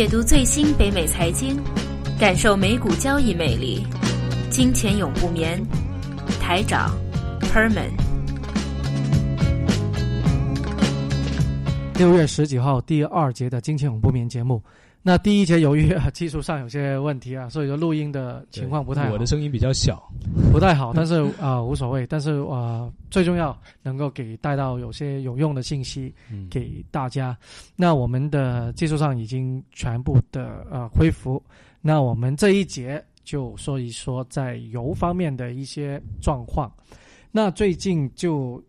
解读最新北美财经，感受美股交易魅力。金钱永不眠，台长 Perman。六月十几号第二节的《金钱永不眠》节目。那第一节由于技术上有些问题啊，所以说录音的情况不太好。我的声音比较小，不太好，但是啊无所谓。但是啊最重要能够给带到有些有用的信息给大家。那我们的技术上已经全部的呃恢复。那我们这一节就说一说在油方面的一些状况。那最近就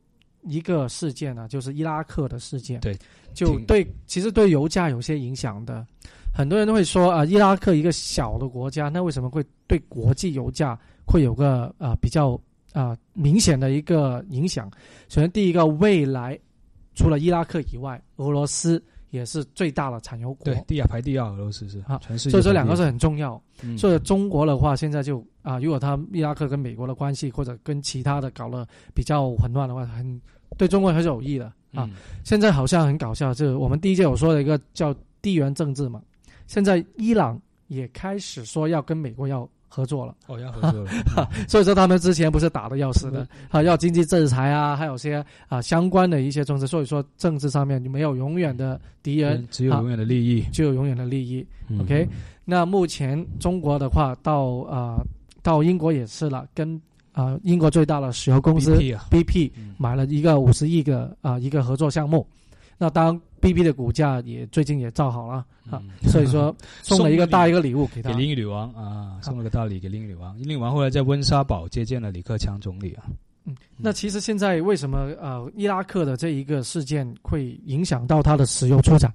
一个事件呢，就是伊拉克的事件。对，就对，其实对油价有些影响的。很多人都会说啊，伊拉克一个小的国家，那为什么会对国际油价会有个呃比较啊明显的一个影响？首先，第一个，未来除了伊拉克以外，俄罗斯也是最大的产油国，对，第二排第二，俄罗斯是啊，全世界。所以这两个是很重要。所以中国的话，现在就啊，如果他伊拉克跟美国的关系或者跟其他的搞了比较混乱的话，很对中国很有益的啊。现在好像很搞笑，就是我们第一届我说的一个叫地缘政治嘛。现在伊朗也开始说要跟美国要合作了，哦，要合作了，所以说他们之前不是打的要死的啊，要经济制裁啊，还有些啊相关的一些政策，所以说政治上面就没有永远的敌人，只有永远的利益，就有永远的利益。OK，那目前中国的话，到啊到英国也是了，跟啊英国最大的石油公司 BP 买了一个五十亿个啊一个合作项目，那当。B B 的股价也最近也造好了啊，所以说 送了一个大一个礼物给他，给英语女王啊，送了个大礼给英语女王。英语女王后来在温莎堡接见了李克强总理啊。嗯，那其实现在为什么呃伊拉克的这一个事件会影响到它的石油出产？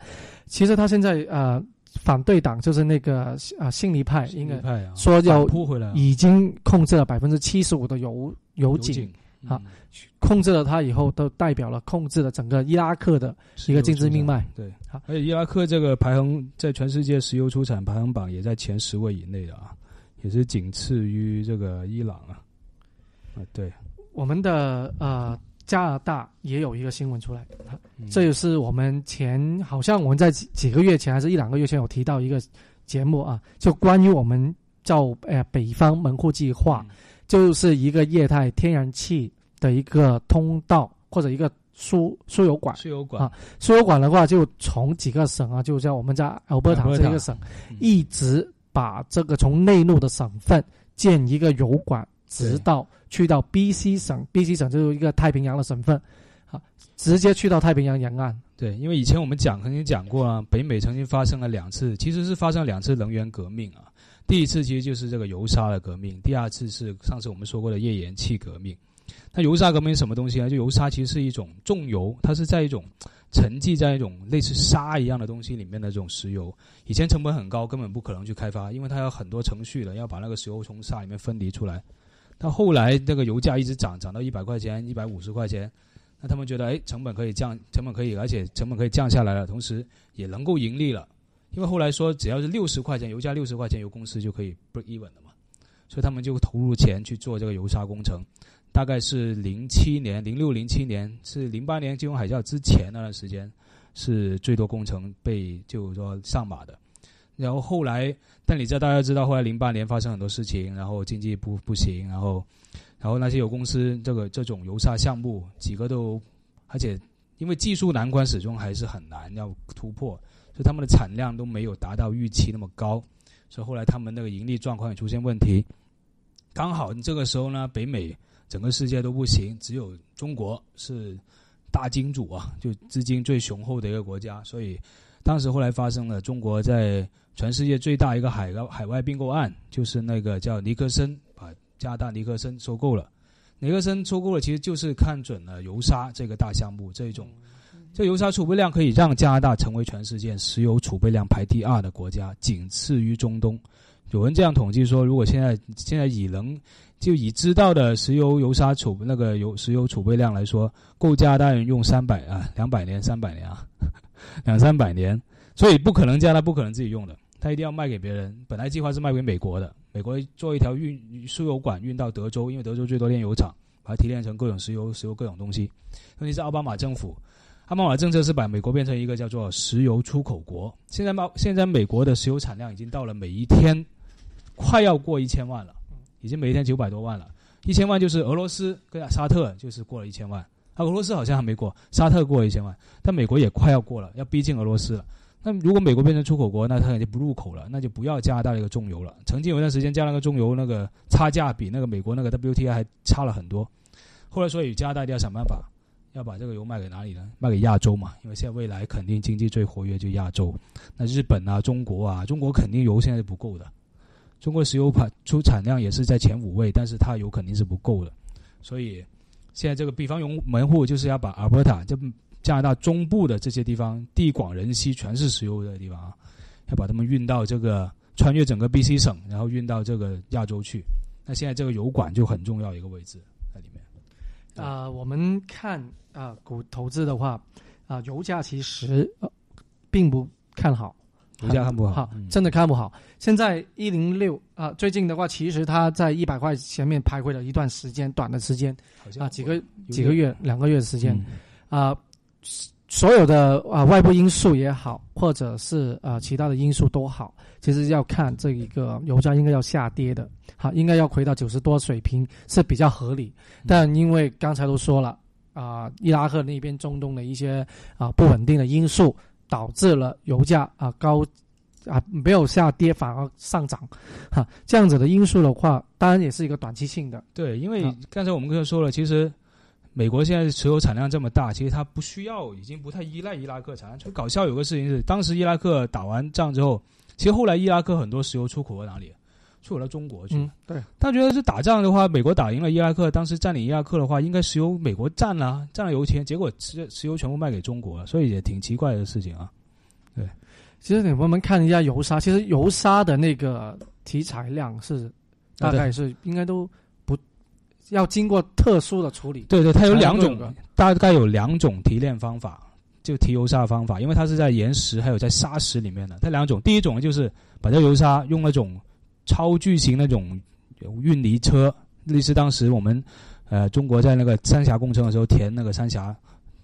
其实他现在呃反对党就是那个啊逊尼派，应该说要已经控制了百分之七十五的油油井。啊，控制了它以后，都代表了控制了整个伊拉克的一个经济命脉。对，好，而且伊拉克这个排行在全世界石油出产排行榜也在前十位以内的啊，也是仅次于这个伊朗啊。啊，对，我们的呃加拿大也有一个新闻出来，这也是我们前好像我们在几几个月前还是一两个月前有提到一个节目啊，就关于我们叫呃北方门户计划。就是一个液态天然气的一个通道或者一个输输油管，输油管啊，输油管的话就从几个省啊，就像我们在阿尔伯塔这个省，一直把这个从内陆的省份建一个油管，直到去到 B C 省，B C 省就是一个太平洋的省份，啊，直接去到太平洋沿岸。对，因为以前我们讲曾经讲过啊，北美曾经发生了两次，其实是发生两次能源革命啊。第一次其实就是这个油砂的革命，第二次是上次我们说过的页岩气革命。那油砂革命什么东西呢？就油砂其实是一种重油，它是在一种沉积在一种类似沙一样的东西里面的这种石油。以前成本很高，根本不可能去开发，因为它有很多程序的，要把那个石油从沙里面分离出来。到后来这个油价一直涨，涨到一百块钱、一百五十块钱，那他们觉得哎，成本可以降，成本可以，而且成本可以降下来了，同时也能够盈利了。因为后来说，只要是六十块钱油价，六十块钱油公司就可以 break even 了嘛，所以他们就投入钱去做这个油砂工程。大概是零七年、零六、零七年，是零八年金融海啸之前那段时间，是最多工程被就是说上马的。然后后来，但你知道，大家知道，后来零八年发生很多事情，然后经济不不行，然后，然后那些有公司这个这种油砂项目几个都，而且因为技术难关始终还是很难要突破。所以他们的产量都没有达到预期那么高，所以后来他们那个盈利状况也出现问题。刚好这个时候呢，北美整个世界都不行，只有中国是大金主啊，就资金最雄厚的一个国家。所以当时后来发生了中国在全世界最大一个海外海外并购案，就是那个叫尼克森把加拿大尼克森收购了。尼克森收购了，其实就是看准了油砂这个大项目这种。这油砂储备量可以让加拿大成为全世界石油储备量排第二的国家，仅次于中东。有人这样统计说，如果现在现在已能就已知道的石油油砂储那个油石油储备量来说，够加拿大人用三百啊两百年三百年啊两三百年，所以不可能加拿大不可能自己用的，他一定要卖给别人。本来计划是卖给美国的，美国做一条运输油管运到德州，因为德州最多炼油厂，把它提炼成各种石油石油各种东西。问题是奥巴马政府。奥巴马的政策是把美国变成一个叫做石油出口国。现在嘛，现在美国的石油产量已经到了每一天快要过一千万了，已经每一天九百多万了。一千万就是俄罗斯跟沙特就是过了一千万，啊，俄罗斯好像还没过，沙特过了一千万，但美国也快要过了，要逼近俄罗斯了。那如果美国变成出口国，那它就不入口了，那就不要加拿大这个重油了。曾经有一段时间，加拿大重油那个差价比那个美国那个 WTI 还差了很多。后来所以加拿大一定要想办法，要把这个油卖给哪里呢？卖给亚洲嘛，因为现在未来肯定经济最活跃就亚洲。那日本啊、中国啊，中国肯定油现在是不够的。中国石油产出产量也是在前五位，但是它油肯定是不够的。所以现在这个比方用门户就是要把阿尔伯塔这。加拿大中部的这些地方，地广人稀，全是石油的地方啊，要把它们运到这个穿越整个 B.C 省，然后运到这个亚洲去。那现在这个油管就很重要一个位置啊，我们看啊，股投资的话，啊，油价其实并不看好，油价看不好，真的看不好。现在一零六啊，最近的话，其实它在一百块前面徘徊了一段时间，短的时间啊，几个几个月、两个月的时间啊。所有的啊外部因素也好，或者是呃其他的因素都好，其实要看这一个油价应该要下跌的，好，应该要回到九十多水平是比较合理。但因为刚才都说了啊，伊拉克那边中东的一些啊不稳定的因素，导致了油价啊高啊没有下跌反而上涨，哈，这样子的因素的话，当然也是一个短期性的。对，因为刚才我们刚才说了，其实。美国现在石油产量这么大，其实它不需要，已经不太依赖伊拉克产量。最搞笑有个事情是，当时伊拉克打完仗之后，其实后来伊拉克很多石油出口到哪里？出口到中国去。对。他觉得是打仗的话，美国打赢了伊拉克，当时占领伊拉克的话，应该石油美国占了，占了油田，结果石石油全部卖给中国了，所以也挺奇怪的事情啊。对。其实你我们看一下油砂，其实油砂的那个提材量是大概是应该都。要经过特殊的处理。对对，它有两种，大概有两种提炼方法，就提油砂的方法，因为它是在岩石还有在砂石里面的。它两种，第一种就是把这油砂用那种超巨型那种运泥车，类似当时我们呃中国在那个三峡工程的时候填那个三峡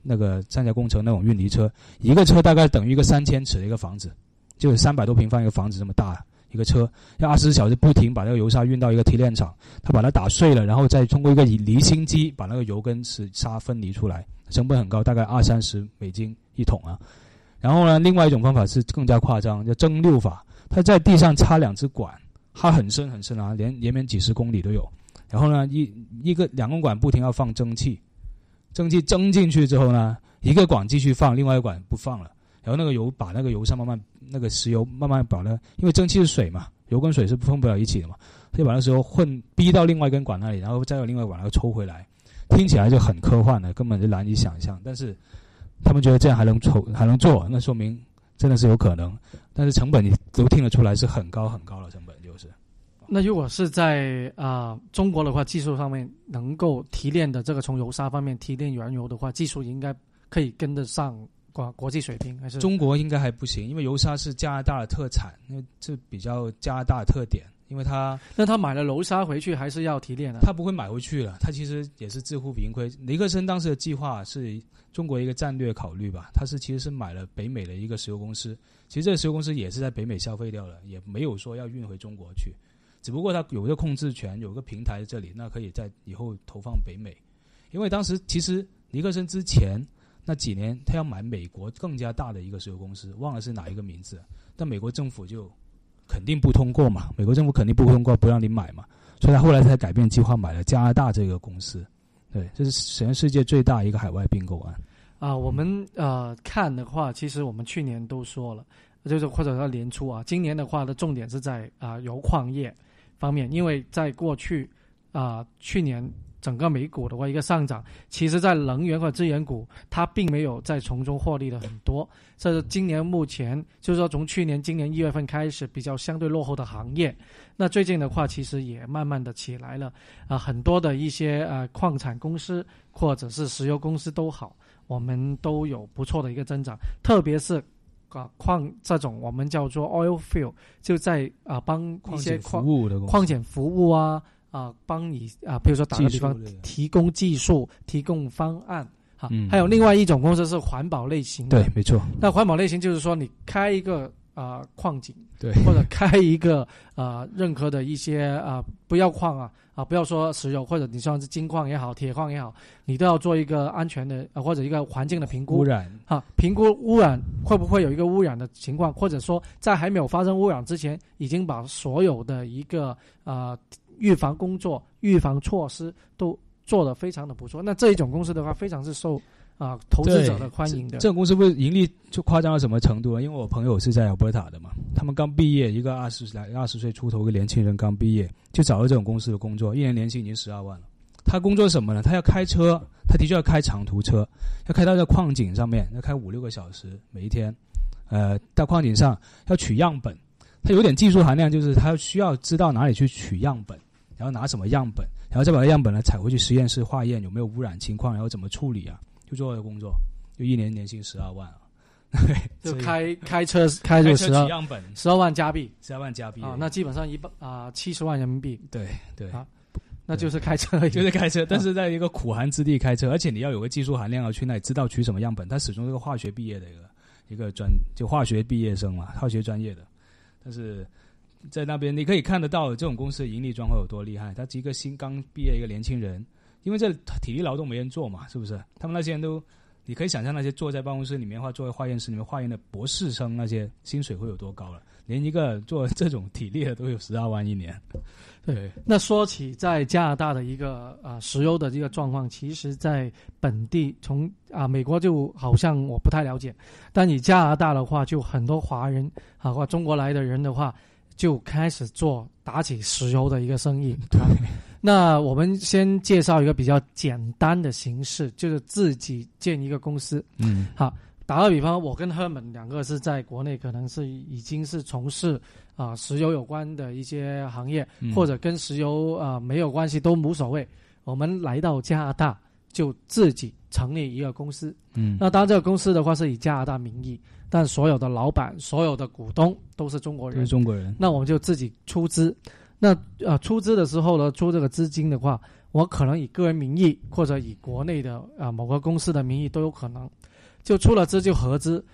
那个三峡工程那种运泥车，一个车大概等于一个三千尺的一个房子，就是三百多平方一个房子这么大。一个车要二十四小时不停把那个油砂运到一个提炼厂，他把它打碎了，然后再通过一个离心机把那个油跟石砂分离出来，成本很高，大概二三十美金一桶啊。然后呢，另外一种方法是更加夸张，叫蒸馏法，他在地上插两只管，它很深很深啊，连连绵几十公里都有。然后呢，一一个两根管不停要放蒸汽，蒸汽蒸进去之后呢，一个管继续放，另外一个管不放了。然后那个油把那个油上慢慢那个石油慢慢把那，因为蒸汽是水嘛，油跟水是碰不了一起的嘛，所以把那石油混逼到另外一根管那里，然后再有另外一管抽回来，听起来就很科幻的，根本就难以想象。但是他们觉得这样还能抽还能做，那说明真的是有可能。但是成本你都听得出来是很高很高的成本，就是。那如果是在啊中国的话，技术上面能够提炼的这个从油砂方面提炼原油的话，技术应该可以跟得上。国国际水平还是中国应该还不行，因为油砂是加拿大的特产，因为这比较加拿大的特点。因为他那他买了油砂回去还是要提炼的，他不会买回去了。他其实也是自负盈亏。尼克森当时的计划是中国一个战略考虑吧，他是其实是买了北美的一个石油公司，其实这个石油公司也是在北美消费掉了，也没有说要运回中国去，只不过他有一个控制权，有个平台在这里，那可以在以后投放北美。因为当时其实尼克森之前。那几年，他要买美国更加大的一个石油公司，忘了是哪一个名字，但美国政府就肯定不通过嘛，美国政府肯定不通过，不让你买嘛，所以他后来才改变计划，买了加拿大这个公司。对，这是全世界最大一个海外并购案。啊，我们呃看的话，其实我们去年都说了，就是或者说年初啊，今年的话的重点是在啊油矿业方面，因为在过去啊去年。整个美股的话，一个上涨，其实，在能源和资源股，它并没有在从中获利的很多。这是今年目前，就是说从去年今年一月份开始比较相对落后的行业。那最近的话，其实也慢慢的起来了。啊，很多的一些呃矿产公司或者是石油公司都好，我们都有不错的一个增长。特别是啊矿这种我们叫做 oil field，就在啊帮一些矿矿检服务啊。啊，帮你啊，比如说打个比方，提供技术、提供方案，好，嗯。还有另外一种公司是环保类型的。对，没错，那环保类型就是说，你开一个啊、呃矿井，对，或者开一个 啊、呃任何的一些啊、呃不要矿啊啊、不要说石油，或者你像是金矿也好，铁矿也好，你都要做一个安全的、呃、或者一个环境的评估。污染，啊，评估污染会不会有一个污染的情况，或者说在还没有发生污染之前，已经把所有的一个啊预防工作、预防措施都做得非常的不错。那这一种公司的话，非常是受啊、投资者的欢迎的。这种公司不是盈利就夸张到什么程度啊？因为我朋友是在尔伯塔的嘛，他们刚毕业，一个二十来二十岁出头一个年轻人刚毕业，就找到这种公司的工作，一年年薪已经十二万了。他工作什么呢？他要开车，他的确要开长途车，要开到这矿井上面，要开五六个小时每一天，呃，到矿井上要取样本，他有点技术含量，就是他需要知道哪里去取样本，然后拿什么样本，然后再把样本呢采回去实验室化验有没有污染情况，然后怎么处理啊，就做的工作。就一年年薪十二万啊，对，就开开车开就十二取样本十二万加币十二万加币啊，那基本上一百啊七十万人民币，对对，啊那就是开车，就是开车，但是在一个苦寒之地开车，而且你要有个技术含量要去那里知道取什么样本。他始终是个化学毕业的一个一个专，就化学毕业生嘛，化学专业的，但是。在那边你可以看得到这种公司的盈利状况有多厉害。他一个新刚毕业一个年轻人，因为这体力劳动没人做嘛，是不是？他们那些人都，你可以想象那些坐在办公室里面或坐在化验室里面化验的博士生，那些薪水会有多高了。连一个做这种体力的都有十二万一年。对，那说起在加拿大的一个啊、呃石油的这个状况，其实在本地从啊、美国就好像我不太了解，但你加拿大的话，就很多华人啊或中国来的人的话，就开始做打起石油的一个生意。对，那我们先介绍一个比较简单的形式，就是自己建一个公司。嗯好打个比方，我跟 Herman 两个是在国内，可能是已经是从事啊、石油有关的一些行业，嗯或者跟石油啊、没有关系都无所谓。我们来到加拿大，就自己成立一个公司。嗯，那当然，这个公司的话是以加拿大名义，但所有的老板、所有的股东都是中国人。中国人。那我们就自己出资。那呃，出资的时候呢，出这个资金的话，我可能以个人名义或者以国内的啊、某个公司的名义都有可能。就出了资就合资，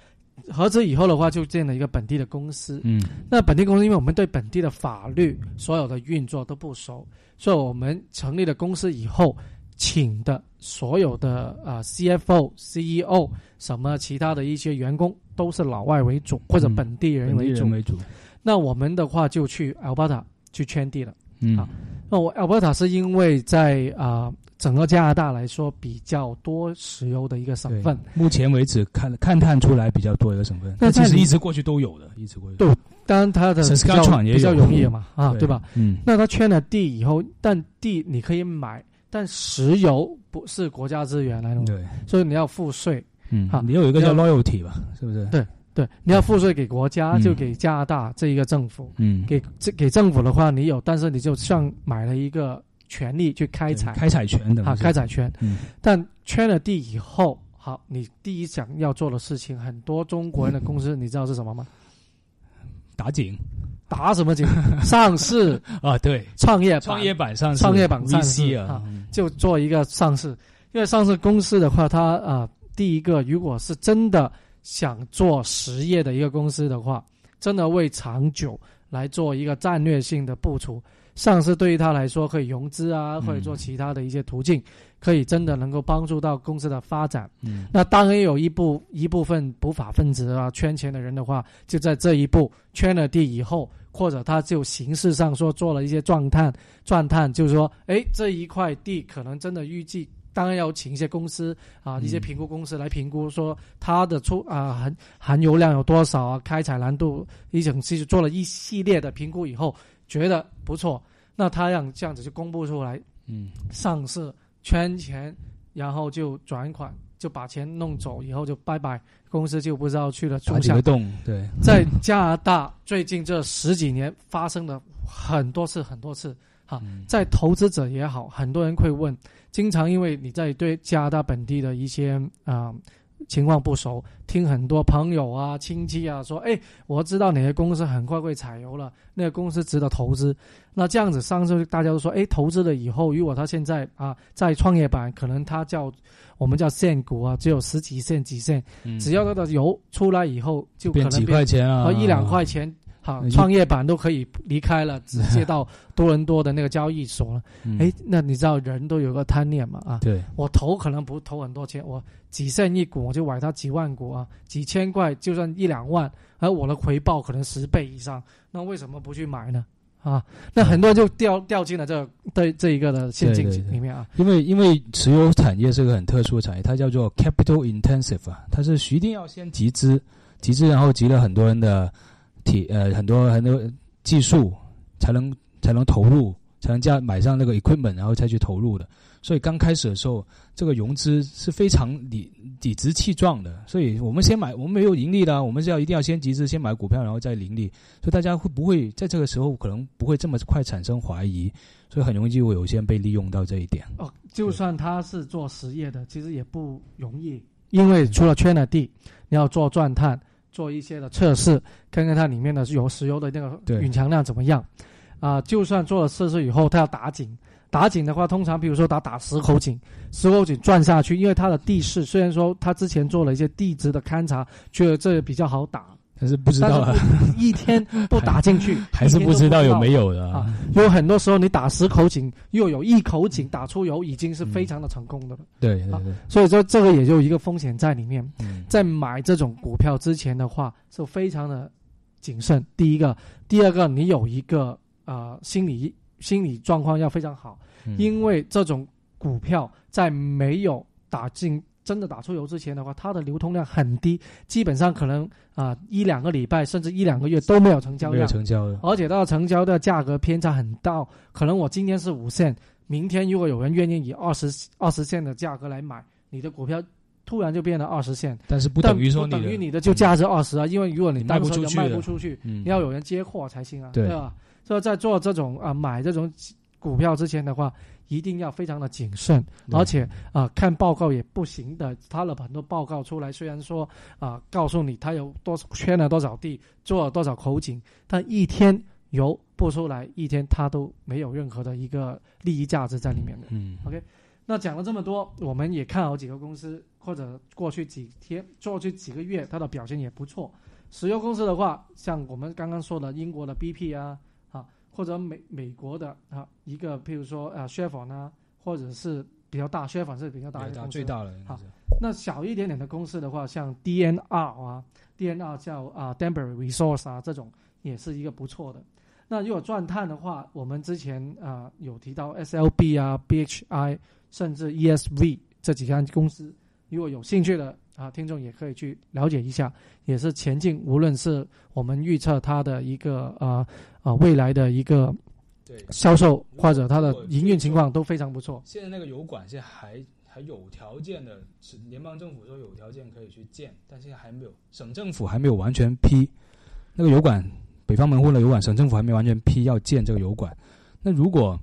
合资以后的话就建了一个本地的公司。嗯那本地公司，因为我们对本地的法律所有的运作都不熟，所以我们成立了公司以后，请的所有的啊、CFO、CEO 什么其他的一些员工都是老外为主或者嗯本地人为主。人为主。那我们的话就去 Alberta 去圈地了。嗯啊那我 Alberta 是因为在啊、整个加拿大来说比较多石油的一个省份，目前为止看看探出来比较多一个省份，那其实一直过去都有的，一直过去。对当然它的比较比较容易嘛啊，对吧？？嗯，那他圈了地以后，但地你可以买，但石油不是国家资源来的，对，所以你要付税。嗯好，你有一个叫要 loyalty 吧，是不是？对对，你要付税给国家，嗯就给加拿大这一个政府。嗯，给这给政府的话，你有，但是你就像买了一个权利去开采，开采权的啊，开采权。嗯但圈了地以后，好，你第一想要做的事情，很多中国人的公司，你知道是什么吗？打井打什么井？上市啊，对，创业创业板上市创业板上市啊就做一个上市，因为上市公司的话，它啊、第一个如果是真的想做实业的一个公司的话，真的为长久来做一个战略性的部署，上市对于他来说可以融资啊，嗯或者做其他的一些途径，可以真的能够帮助到公司的发展。嗯那当然有一部一部分不法分子啊，圈钱的人的话，就在这一步圈了地以后，或者他就形式上说做了一些状探，状探就是说，诶，这一块地可能真的预计。当然要请一些公司啊，嗯一些评估公司来评估，说它的出啊含含油量有多少啊，开采难度，一整期做了一系列的评估以后，觉得不错，那他让这样子就公布出来，嗯上市圈钱，然后就转款，就把钱弄走，以后就拜拜，公司就不知道去了打冲向。几个洞，对，在加拿大最近这十几年发生了很多次很多次，哈嗯在投资者也好，很多人会问，经常因为你在对加拿大本地的一些啊情况不熟，听很多朋友啊、亲戚啊说，哎，我知道哪些公司很快会采油了，那个公司值得投资。那这样子上次大家都说，哎，投资了以后，如果他现在啊在创业板，可能他叫我们叫限股啊，只有十几线几线，只要他的油出来以后，就可能几块钱啊，和一两块钱。好，创业板都可以离开了，直接到多伦多的那个交易所了。哎，那你知道人都有个贪念嘛？啊，对，我投可能不投很多钱，我几胜一股我就买它几万股啊，几千块就算一两万，而我的回报可能十倍以上，那为什么不去买呢？啊，那很多人就掉掉进了这对这一个的陷阱里面啊。因为因为石油产业是个很特殊的产业，它叫做 capital intensive 啊，它是一定要先集资，集资然后集了很多人的。体呃很多很多技术才能才能投入，才能加买上那个 equipment，然后再去投入的。所以刚开始的时候，这个融资是非常理理直气壮的。所以我们先买，我们没有盈利的，我们是要一定要先集资，先买股票，然后再盈利。所以大家会不会在这个时候可能不会这么快产生怀疑？所以很容易就会有些人被利用到这一点。哦，就算他是做实业的，其实也不容易，因为除了圈了地，你要做钻探。做一些的测试，看看它里面的有石油的那个蕴藏量怎么样，啊，就算做了测试以后，它要打井，打井的话，通常比如说打打十口井，十口井转下去，因为它的地势虽然说它之前做了一些地质的勘察，觉得这比较好打。但是不知道啊，一天不打进去，还是不知道有没有的啊。有很多时候你打十口井，又有一口井打出油，已经是非常的成功的了。对对对，所以说这个也就一个风险在里面。在买这种股票之前的话，是非常的谨慎。第一个，第二个，你有一个呃心理心理状况要非常好，因为这种股票在没有打进。真的打出油之前的话，它的流通量很低，基本上可能啊一两个礼拜甚至一两个月都没有成交量，没有成交的，而且它的成交的价格偏差很大，可能我今天是五线，明天如果有人愿意以二十二十线的价格来买你的股票，突然就变了二十线，但是不等于说等于你的就价值二十啊，因为如果你卖不出去，卖不出去，你要有人接货才行啊，对吧？所以在做这种啊买这种股票之前的话。一定要非常的谨慎，而且啊，看报告也不行的。他的很多报告出来，虽然说啊，告诉你他有多圈了多少地，做了多少口井，但一天油不出来，一天他都没有任何的一个利益价值在里面的。嗯，OK。那讲了这么多，我们也看好几个公司，或者过去几天、过去几个月，它的表现也不错。石油公司的话，像我们刚刚说的英国的 BP 啊。或者美美国的啊一个，譬如说啊雪纺呢，或者是比较大，雪纺是比较大的公司，最大的。好，那小一点点的公司的话，像 DNR 啊，DNR 叫啊 Denbury Resource 啊，这种也是一个不错的。那如果钻探的话，我们之前啊有提到 SLB 啊，BHI 甚至 ESV 这几家公司，如果有兴趣的。啊，听众也可以去了解一下，也是前进。无论是我们预测它的一个啊啊未来的一个销售，或者它的营运情况都非常不错。现在那个油管现在还还有条件的，是联邦政府说有条件可以去建，但现在还没有，省政府还没有完全批那个油管，北方门户的油管，省政府还没完全批要建这个油管。那如果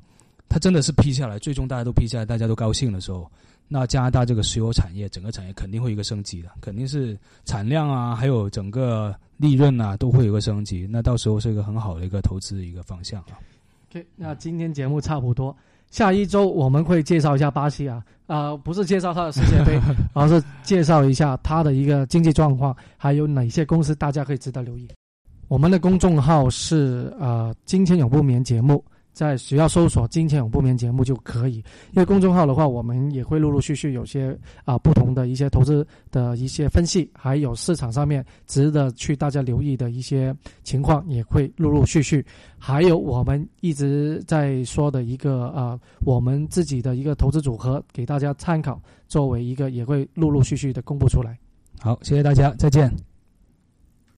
它真的是批下来，最终大家都批下来，大家都高兴的时候。那加拿大这个石油产业，整个产业肯定会一个升级的，肯定是产量啊，还有整个利润啊，都会有个升级。那到时候是一个很好的一个投资一个方向啊。OK，那今天节目差不多，下一周我们会介绍一下巴西啊，啊，不是介绍它的世界杯，而是介绍一下它的一个经济状况，还有哪些公司大家可以值得留意。我们的公众号是呃，今天永不眠节目。在只要搜索“金钱永不眠”节目就可以，因为公众号的话，我们也会陆陆续续有些啊不同的一些投资的一些分析，还有市场上面值得去大家留意的一些情况，也会陆陆续续。还有我们一直在说的一个啊，我们自己的一个投资组合给大家参考，作为一个也会陆陆续续的公布出来。好，谢谢大家，再见。